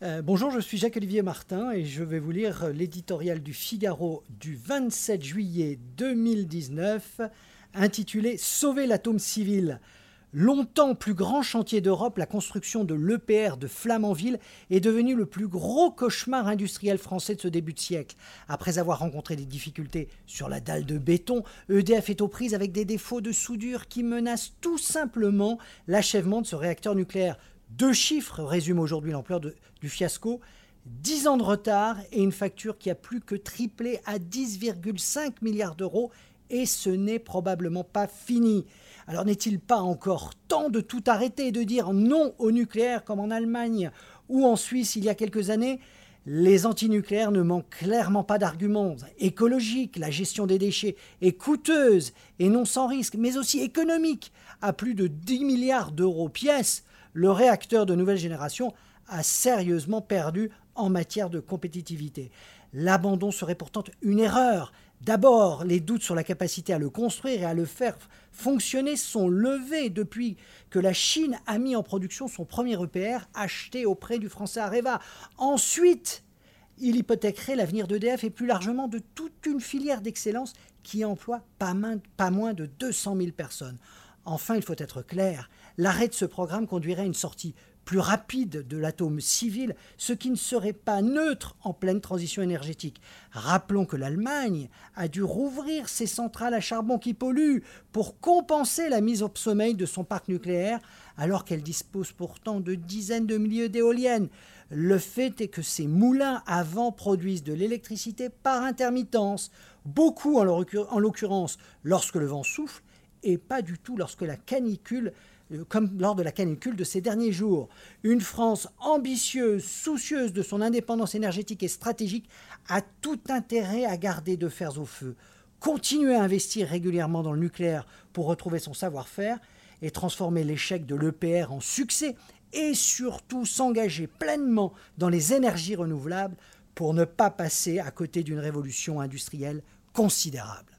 Euh, bonjour, je suis Jacques-Olivier Martin et je vais vous lire l'éditorial du Figaro du 27 juillet 2019 intitulé Sauver l'atome civil. Longtemps plus grand chantier d'Europe, la construction de l'EPR de Flamanville est devenue le plus gros cauchemar industriel français de ce début de siècle. Après avoir rencontré des difficultés sur la dalle de béton, EDF est aux prises avec des défauts de soudure qui menacent tout simplement l'achèvement de ce réacteur nucléaire deux chiffres résument aujourd'hui l'ampleur du fiasco. 10 ans de retard et une facture qui a plus que triplé à 10,5 milliards d'euros et ce n'est probablement pas fini. Alors n'est-il pas encore temps de tout arrêter et de dire non au nucléaire comme en Allemagne ou en Suisse il y a quelques années? Les antinucléaires ne manquent clairement pas d'arguments écologiques, la gestion des déchets est coûteuse et non sans risque, mais aussi économique, à plus de 10 milliards d'euros pièce le réacteur de nouvelle génération a sérieusement perdu en matière de compétitivité. L'abandon serait pourtant une erreur. D'abord, les doutes sur la capacité à le construire et à le faire fonctionner sont levés depuis que la Chine a mis en production son premier EPR acheté auprès du français Areva. Ensuite, il hypothéquerait l'avenir d'EDF et plus largement de toute une filière d'excellence qui emploie pas, pas moins de 200 000 personnes. Enfin, il faut être clair, l'arrêt de ce programme conduirait à une sortie plus rapide de l'atome civil, ce qui ne serait pas neutre en pleine transition énergétique. Rappelons que l'Allemagne a dû rouvrir ses centrales à charbon qui polluent pour compenser la mise au sommeil de son parc nucléaire, alors qu'elle dispose pourtant de dizaines de milliers d'éoliennes. Le fait est que ces moulins à vent produisent de l'électricité par intermittence, beaucoup en l'occurrence lorsque le vent souffle, et pas du tout lorsque la canicule euh, comme lors de la canicule de ces derniers jours. Une France ambitieuse, soucieuse de son indépendance énergétique et stratégique, a tout intérêt à garder de fers au feu, continuer à investir régulièrement dans le nucléaire pour retrouver son savoir-faire et transformer l'échec de l'EPR en succès, et surtout s'engager pleinement dans les énergies renouvelables pour ne pas passer à côté d'une révolution industrielle considérable.